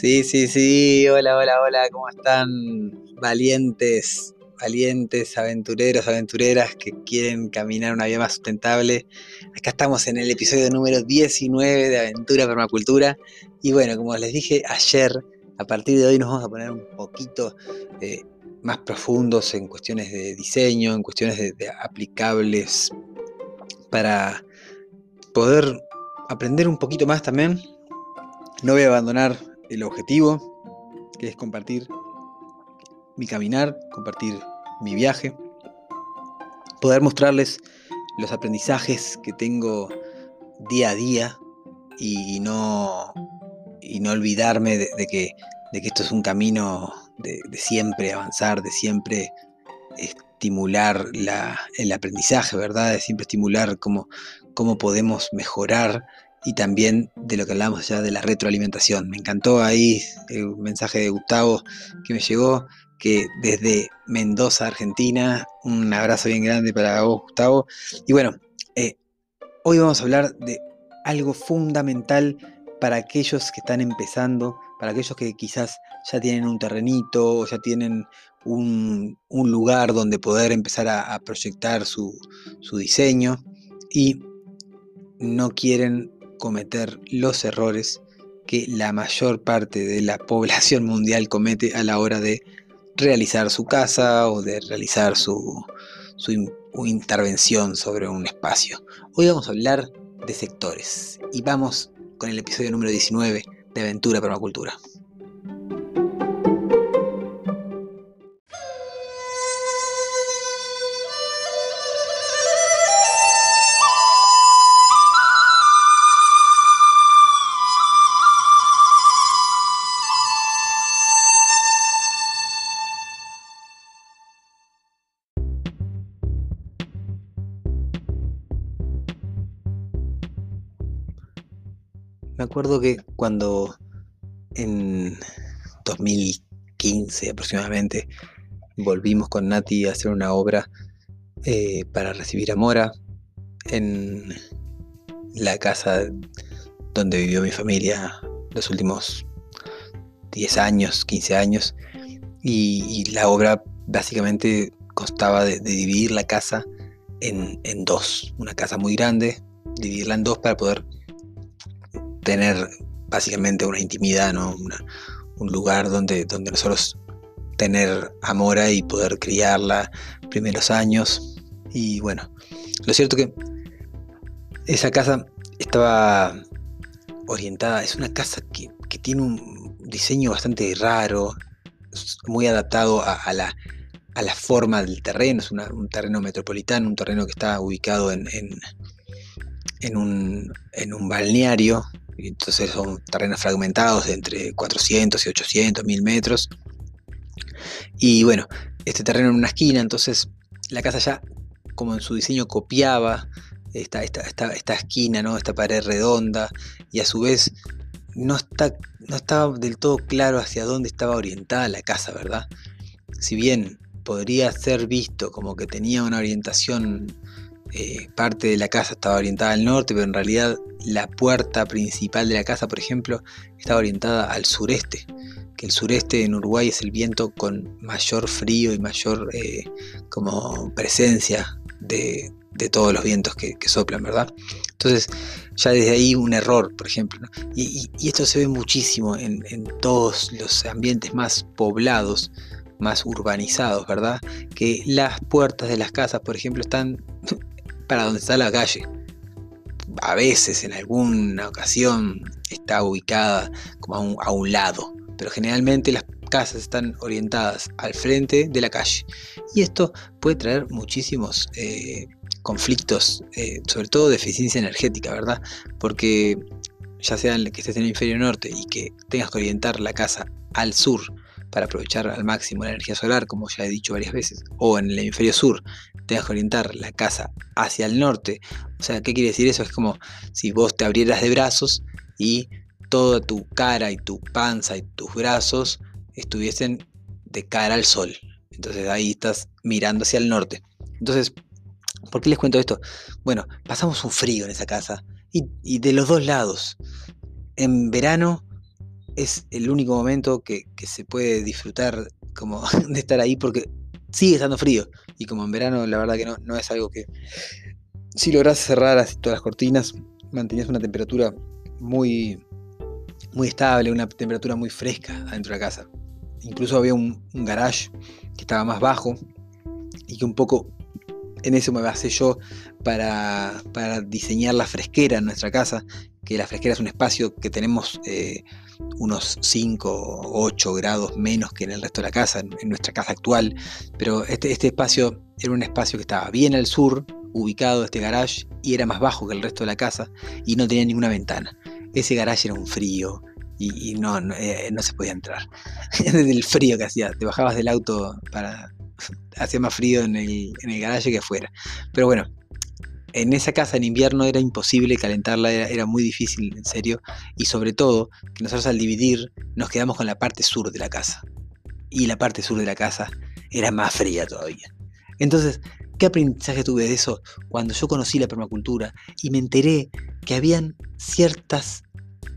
Sí, sí, sí, hola, hola, hola, ¿cómo están? Valientes, valientes, aventureros, aventureras que quieren caminar una vida más sustentable. Acá estamos en el episodio número 19 de Aventura Permacultura. Y bueno, como les dije ayer, a partir de hoy nos vamos a poner un poquito eh, más profundos en cuestiones de diseño, en cuestiones de aplicables para poder aprender un poquito más también. No voy a abandonar el objetivo, que es compartir mi caminar, compartir mi viaje, poder mostrarles los aprendizajes que tengo día a día y no, y no olvidarme de, que, de que esto es un camino de, siempre avanzar, de siempre estimular el aprendizaje, ¿verdad? De siempre estimular cómo, cómo podemos mejorar y también de lo que hablamos ya de la retroalimentación. Me encantó ahí el mensaje de Gustavo que me llegó, que desde Mendoza, Argentina, un abrazo bien grande para vos, Gustavo. Y bueno, eh, hoy vamos a hablar de algo fundamental para aquellos que están empezando, para aquellos que quizás ya tienen un terrenito o ya tienen un, lugar donde poder empezar a, proyectar su, su diseño y no quieren cometer los errores que la mayor parte de la población mundial comete a la hora de realizar su casa o de realizar su, intervención sobre un espacio. Hoy vamos a hablar de sectores y vamos con el episodio número 19 de Aventura Permacultura. Acuerdo que cuando en 2015 aproximadamente volvimos con Nati a hacer una obra eh, para recibir a Mora en la casa donde vivió mi familia los últimos 10 años, 15 años. Y, la obra básicamente constaba de, dividir la casa en, en, dos. Una casa muy grande, dividirla en dos para poder tener básicamente una intimidad, ¿no? un lugar donde, donde nosotros tener amora y poder criarla primeros años. Y bueno, lo cierto que esa casa estaba orientada, es una casa que, tiene un diseño bastante raro, muy adaptado a, la, a forma del terreno, es un terreno metropolitano, un terreno que está ubicado en, en, un, en un balneario entonces son terrenos fragmentados de entre 400 y 800, 1000 metros. Y bueno, este terreno en una esquina, entonces la casa ya como en su diseño copiaba esta, esta, esta, esquina, ¿no? esta pared redonda, y a su vez no, está, no estaba del todo claro hacia dónde estaba orientada la casa, ¿verdad? Si bien podría ser visto como que tenía una orientación eh, parte de la casa estaba orientada al norte, pero en realidad la puerta principal de la casa, por ejemplo, estaba orientada al sureste, que el sureste en Uruguay es el viento con mayor frío y mayor eh, como presencia de, todos los vientos que, soplan, ¿verdad? Entonces, ya desde ahí un error, por ejemplo. Y, esto se ve muchísimo en, en todos los ambientes más poblados, más urbanizados, ¿verdad? Que las puertas de las casas, por ejemplo, están para donde está la calle. A veces, en alguna ocasión, está ubicada como a un, lado, pero generalmente las casas están orientadas al frente de la calle. Y esto puede traer muchísimos eh, conflictos, eh, sobre todo de eficiencia energética, ¿verdad? Porque ya sea que estés en el hemisferio norte y que tengas que orientar la casa al sur para aprovechar al máximo la energía solar, como ya he dicho varias veces, o en el hemisferio sur tengas que orientar la casa hacia el norte. O sea, ¿qué quiere decir eso? Es como si vos te abrieras de brazos y toda tu cara y tu panza y tus brazos estuviesen de cara al sol. Entonces ahí estás mirando hacia el norte. Entonces, ¿por qué les cuento esto? Bueno, pasamos un frío en esa casa y, de los dos lados. En verano es el único momento que, se puede disfrutar como de estar ahí porque sigue estando frío. Y como en verano la verdad que no, no es algo que... Si logras cerrar así todas las cortinas, mantenías una temperatura muy, muy estable, una temperatura muy fresca adentro de la casa. Incluso había un, un garage que estaba más bajo y que un poco en eso me basé yo para, diseñar la fresquera en nuestra casa, que la fresquera es un espacio que tenemos eh, unos 5 o 8 grados menos que en el resto de la casa, en, nuestra casa actual, pero este, este, espacio era un espacio que estaba bien al sur, ubicado este garage, y era más bajo que el resto de la casa, y no tenía ninguna ventana. Ese garage era un frío, y, no, eh, no, se podía entrar. Desde el frío que hacía, te bajabas del auto para, hacía más frío en el, en garaje que afuera. Pero bueno, en esa casa en invierno era imposible calentarla, era, muy difícil, en serio. Y sobre todo, que nosotros al dividir nos quedamos con la parte sur de la casa. Y la parte sur de la casa era más fría todavía. Entonces, ¿qué aprendizaje tuve de eso cuando yo conocí la permacultura y me enteré que habían ciertas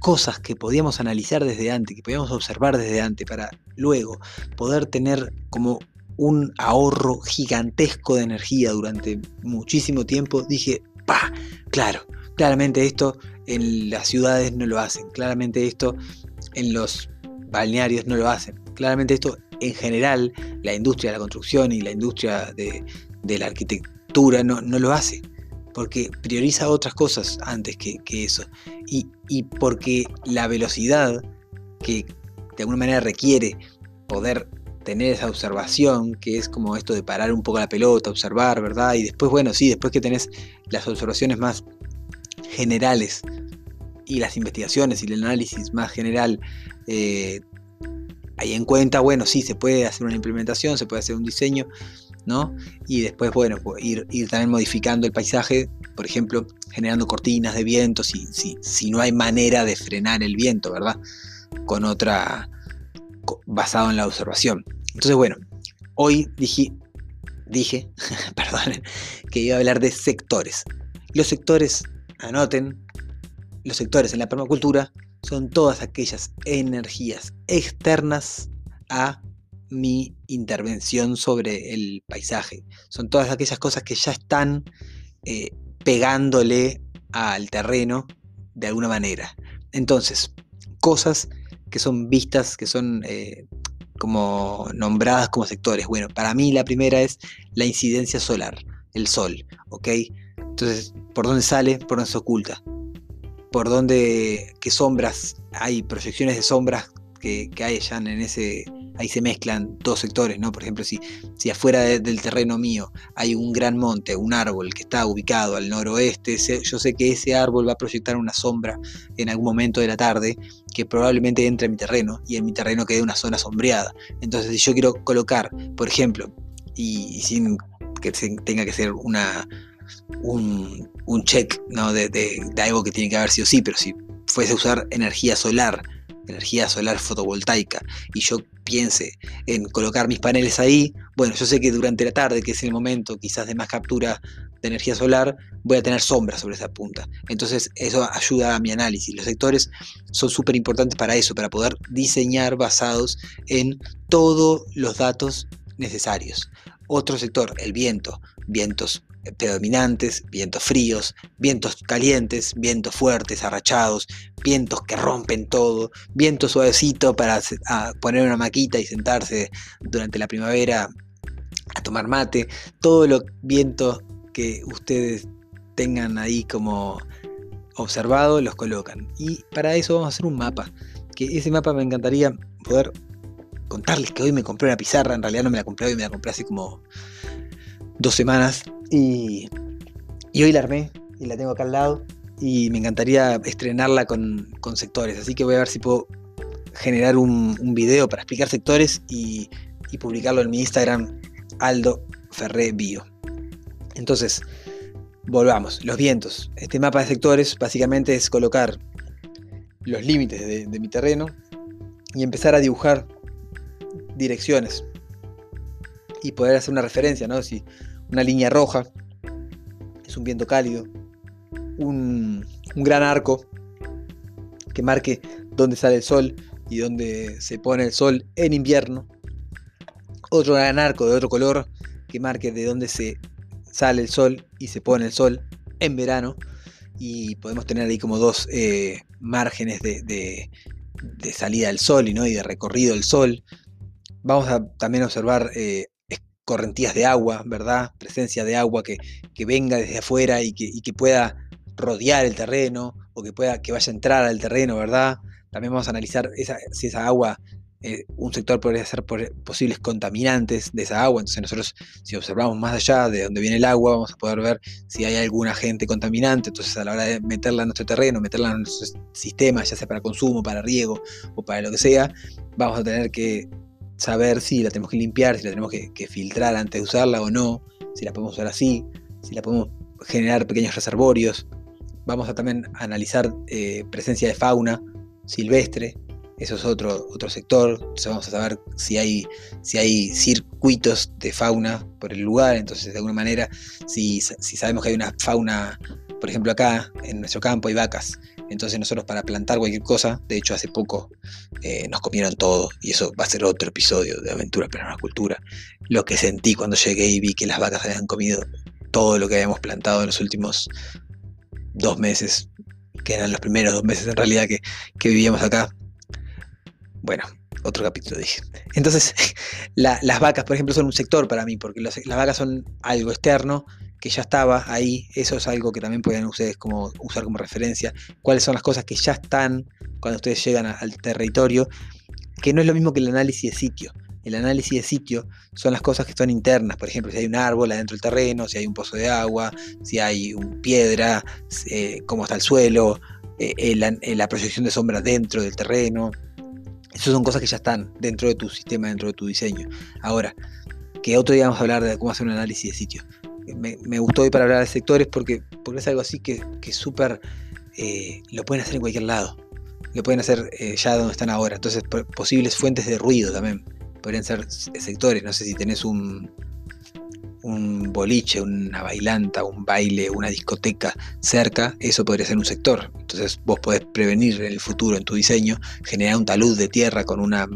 cosas que podíamos analizar desde antes, que podíamos observar desde antes para luego poder tener como un ahorro gigantesco de energía durante muchísimo tiempo, dije, pa, claro, claramente esto en las ciudades no lo hacen, claramente esto en los balnearios no lo hacen, claramente esto en general la industria de la construcción y la industria de, la arquitectura no, no, lo hace, porque prioriza otras cosas antes que, eso, y, y porque la velocidad que de alguna manera requiere poder tener esa observación, que es como esto de parar un poco la pelota, observar, ¿verdad? Y después, bueno, sí, después que tenés las observaciones más generales y las investigaciones y el análisis más general eh, ahí en cuenta, bueno, sí, se puede hacer una implementación, se puede hacer un diseño, ¿no? Y después, bueno, pues, ir, ir también modificando el paisaje, por ejemplo, generando cortinas de viento, si, si, si no hay manera de frenar el viento, ¿verdad? Con otra, basado en la observación. Entonces, bueno, hoy dije, dije, perdón, que iba a hablar de sectores. Los sectores, anoten, los sectores en la permacultura son todas aquellas energías externas a mi intervención sobre el paisaje. Son todas aquellas cosas que ya están eh, pegándole al terreno de alguna manera. Entonces, cosas que son vistas, que son eh, como nombradas como sectores. Bueno, para mí la primera es la incidencia solar, el sol, ¿ok? Entonces, ¿por dónde sale? ¿Por dónde se oculta? ¿Por dónde, qué sombras hay, proyecciones de sombras que, que hay allá en ese, ahí se mezclan dos sectores, ¿no? Por ejemplo, si, si afuera del terreno mío hay un gran monte, un árbol que está ubicado al noroeste, yo sé que ese árbol va a proyectar una sombra en algún momento de la tarde que probablemente entre en mi terreno y en mi terreno quede una zona sombreada. Entonces, si yo quiero colocar, por ejemplo, y, sin que tenga que ser una, un, check ¿no? de, de, de algo que tiene que haber sido sí, pero si fuese a usar energía solar, energía solar fotovoltaica, y yo piense en colocar mis paneles ahí, bueno, yo sé que durante la tarde, que es el momento quizás de más captura de energía solar, voy a tener sombra sobre esa punta. Entonces eso ayuda a mi análisis. Los sectores son súper importantes para eso, para poder diseñar basados en todos los datos necesarios. Otro sector, el viento, vientos predominantes, vientos fríos, vientos calientes, vientos fuertes, arrachados, vientos que rompen todo, viento suavecito para poner una maquita y sentarse durante la primavera a tomar mate, todo lo viento que ustedes tengan ahí como observado los colocan. Y para eso vamos a hacer un mapa, que ese mapa me encantaría poder contarles que hoy me compré una pizarra, en realidad no me la compré hoy, me la compré hace como dos semanas y, hoy la armé y la tengo acá al lado y me encantaría estrenarla con, sectores. Así que voy a ver si puedo generar un, video para explicar sectores y, publicarlo en mi Instagram, Aldo Ferré Bio. Entonces, volvamos. Los vientos. Este mapa de sectores básicamente es colocar los límites de mi terreno y empezar a dibujar direcciones y poder hacer una referencia, ¿no? Si una línea roja es un viento cálido, un, gran arco que marque dónde sale el sol y dónde se pone el sol en invierno. Otro gran arco de otro color que marque de dónde se sale el sol y se pone el sol en verano. Y podemos tener ahí como dos eh, márgenes de, salida del sol y, ¿no? y de recorrido del sol. Vamos a también observar eh, correntías de agua, ¿verdad? Presencia de agua que, venga desde afuera y que, que pueda rodear el terreno o que pueda que vaya a entrar al terreno, ¿verdad? También vamos a analizar si esa agua, eh, un sector podría ser posibles contaminantes de esa agua. Entonces nosotros, si observamos más allá de donde viene el agua, vamos a poder ver si hay algún agente contaminante. Entonces a la hora de meterla en nuestro terreno, meterla en nuestro sistema, ya sea para consumo, para riego o para lo que sea, vamos a tener que saber si la tenemos que limpiar, si la tenemos que, filtrar antes de usarla o no, si la podemos usar así, si la podemos generar pequeños reservorios, Vamos a también analizar eh, presencia de fauna silvestre, eso es otro, otro sector, vamos a saber si hay, si hay circuitos de fauna por el lugar, entonces de alguna manera, si, si sabemos que hay una fauna, por ejemplo acá en nuestro campo hay vacas, entonces nosotros para plantar cualquier cosa, de hecho hace poco eh, nos comieron todo, y eso va a ser otro episodio de Aventura cultura lo que sentí cuando llegué y vi que las vacas habían comido todo lo que habíamos plantado en los últimos dos meses, que eran los primeros dos meses en realidad que, vivíamos acá. Bueno, otro capítulo dije. Entonces, las vacas, por ejemplo, son un sector para mí, porque las vacas son algo externo que ya estaba ahí. Eso es algo que también pueden ustedes como, usar como referencia. Cuáles son las cosas que ya están cuando ustedes llegan al territorio, que no es lo mismo que el análisis de sitio el análisis de sitio son las cosas que están internas, por ejemplo, si hay un árbol adentro del terreno, si hay un pozo de agua, si hay una piedra, eh, cómo está el suelo, eh, eh, la proyección de sombras dentro del terreno. Esas son cosas que ya están dentro de tu sistema, dentro de tu diseño. Ahora, que otro día vamos a hablar de cómo hacer un análisis de sitio. Me, gustó hoy para hablar de sectores porque, porque es algo así que, que súper lo pueden hacer en cualquier lado. Lo pueden hacer ya donde están ahora. Entonces, posibles fuentes de ruido también podrían ser sectores, no sé si tenés un, un boliche, una bailanta, un baile, una discoteca cerca, eso podría ser un sector. Entonces vos podés prevenir en el futuro, en tu diseño, generar un talud de tierra con una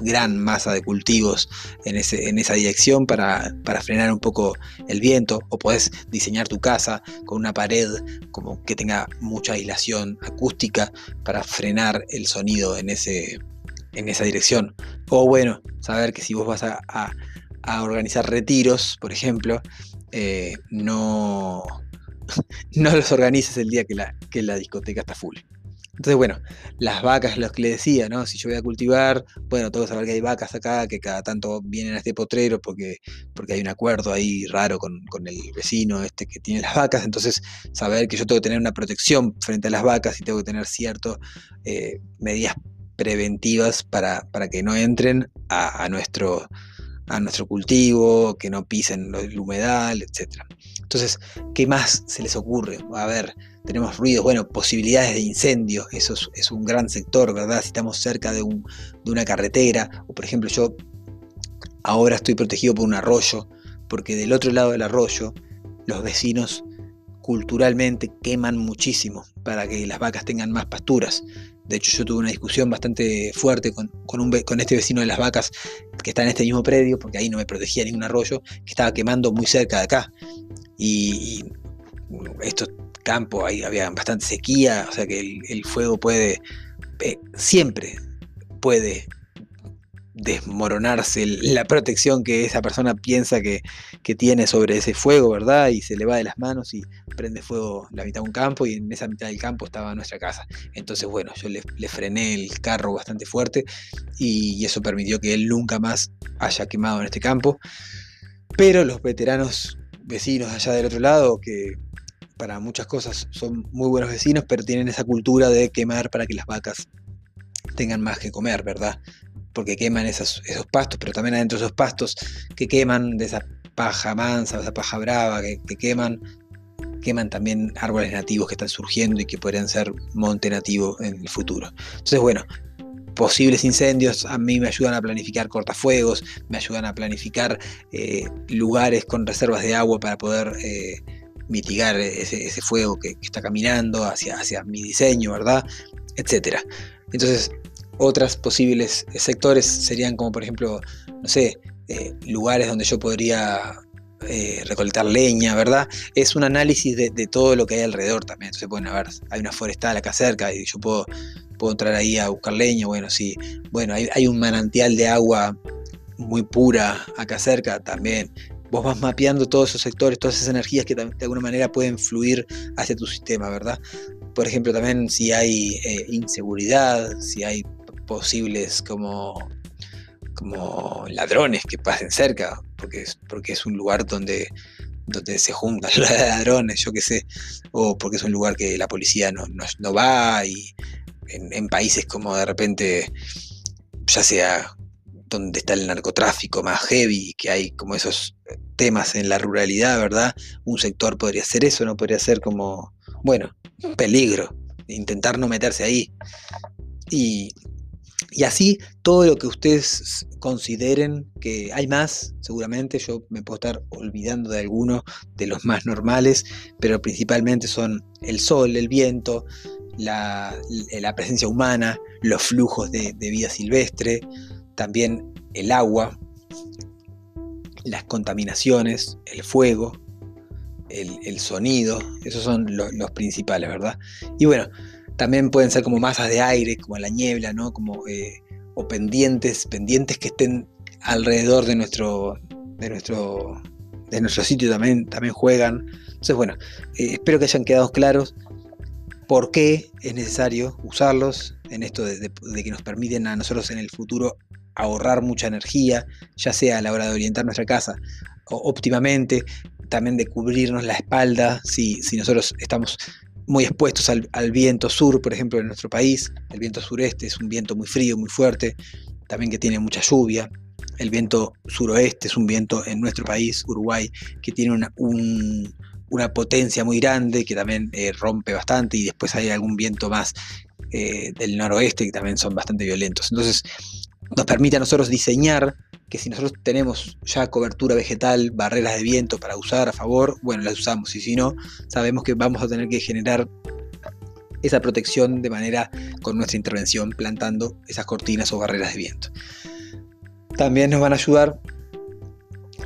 gran masa de cultivos en, ese, en esa dirección para, para, frenar un poco el viento o podés diseñar tu casa con una pared como que tenga mucha aislación acústica para frenar el sonido en ese, en esa dirección. O bueno, saber que si vos vas a, organizar retiros, por ejemplo, eh, no, no los organices el día que la, que la discoteca está full. Entonces, bueno, las vacas, lo que le decía, ¿no? Si yo voy a cultivar, bueno, tengo que saber que hay vacas acá, que cada tanto vienen a este potrero porque, porque hay un acuerdo ahí raro con, el vecino este que tiene las vacas. Entonces, saber que yo tengo que tener una protección frente a las vacas y tengo que tener ciertas eh, medidas preventivas para, que no entren a, nuestro, a nuestro cultivo, que no pisen el humedal, etc. Entonces, ¿qué más se les ocurre? A ver, tenemos ruidos, bueno, posibilidades de incendio, eso es, un gran sector, ¿verdad? Si estamos cerca de, un, de una carretera, o por ejemplo yo ahora estoy protegido por un arroyo, porque del otro lado del arroyo los vecinos culturalmente queman muchísimo para que las vacas tengan más pasturas. De hecho, yo tuve una discusión bastante fuerte con, con, este vecino de las vacas que está en este mismo predio, porque ahí no me protegía ningún arroyo, que estaba quemando muy cerca de acá. Y, estos campos, ahí había bastante sequía, o sea que el, fuego puede, eh, siempre puede desmoronarse la protección que esa persona piensa que, tiene sobre ese fuego, ¿verdad? Y se le va de las manos y prende fuego la mitad de un campo y en esa mitad del campo estaba nuestra casa. Entonces, bueno, yo le, frené el carro bastante fuerte y, eso permitió que él nunca más haya quemado en este campo. Pero los veteranos vecinos allá del otro lado que, para muchas cosas son muy buenos vecinos, pero tienen esa cultura de quemar para que las vacas tengan más que comer, ¿verdad? Porque queman esos, esos pastos, pero también adentro de esos pastos que queman, de esa paja mansa, esa paja brava que, que queman, queman también árboles nativos que están surgiendo y que podrían ser monte nativo en el futuro. Entonces, bueno, posibles incendios a mí me ayudan a planificar cortafuegos, me ayudan a planificar eh, lugares con reservas de agua para poder eh, mitigar ese, fuego que, está caminando hacia, mi diseño, ¿verdad? Etcétera. Entonces, otras posibles sectores serían como por ejemplo, no sé, eh, lugares donde yo podría recolectar leña, ¿verdad? Es un análisis de, todo lo que hay alrededor también. Entonces, bueno, a ver, hay una forestal acá cerca y yo puedo puedo entrar ahí a buscar leña, bueno, sí, bueno, hay, un manantial de agua muy pura acá cerca también. Vos vas mapeando todos esos sectores, todas esas energías que de alguna manera pueden fluir hacia tu sistema, ¿verdad? Por ejemplo, también si hay eh, inseguridad, si hay posibles como, como ladrones que pasen cerca, porque es, porque es un lugar donde, donde se juntan los ladrones, yo qué sé, o porque es un lugar que la policía no, no va y en, países como de repente, ya sea donde está el narcotráfico más heavy, que hay como esos temas en la ruralidad, ¿verdad? Un sector podría ser eso, no podría ser como, bueno, peligro, intentar no meterse ahí. Y, y así todo lo que ustedes consideren que hay más, seguramente yo me puedo estar olvidando de alguno de los más normales, pero principalmente son el sol, el viento, la, presencia humana, los flujos de, vida silvestre, también el agua, las contaminaciones, el fuego, el, sonido, esos son los principales, ¿verdad? Y bueno, también pueden ser como masas de aire, como la niebla, ¿no? Como, eh, o pendientes, pendientes que estén alrededor de nuestro, de nuestro, de nuestro sitio también, también juegan. Entonces, bueno, eh, espero que hayan quedado claros por qué es necesario usarlos en esto de, que nos permiten a nosotros en el futuro ahorrar mucha energía, ya sea a la hora de orientar nuestra casa óptimamente, también de cubrirnos la espalda si, si nosotros estamos muy expuestos al, viento sur, por ejemplo, en nuestro país. El viento sureste es un viento muy frío, muy fuerte, también que tiene mucha lluvia. El viento suroeste es un viento en nuestro país, Uruguay, que tiene una, un, una potencia muy grande que también eh, rompe bastante y después hay algún viento más eh, del noroeste que también son bastante violentos. Entonces nos permite a nosotros diseñar que si nosotros tenemos ya cobertura vegetal, barreras de viento para usar a favor, bueno, las usamos y si no, sabemos que vamos a tener que generar esa protección de manera con nuestra intervención plantando esas cortinas o barreras de viento. También nos van a ayudar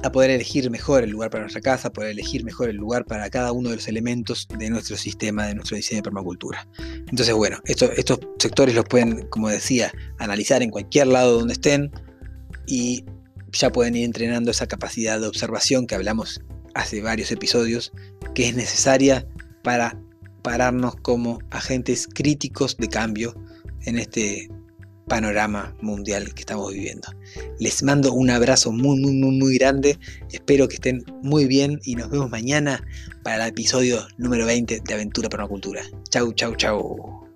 a poder elegir mejor el lugar para nuestra casa, poder elegir mejor el lugar para cada uno de los elementos de nuestro sistema, de nuestro diseño de permacultura. Entonces, bueno, estos sectores los pueden, como decía, analizar en cualquier lado donde estén y ya pueden ir entrenando esa capacidad de observación que hablamos hace varios episodios, que es necesaria para pararnos como agentes críticos de cambio en este panorama mundial que estamos viviendo. Les mando un abrazo muy, muy, muy, muy grande. Espero que estén muy bien y nos vemos mañana para el episodio número 20 de Aventura Permacultura. Chau, chau, chau.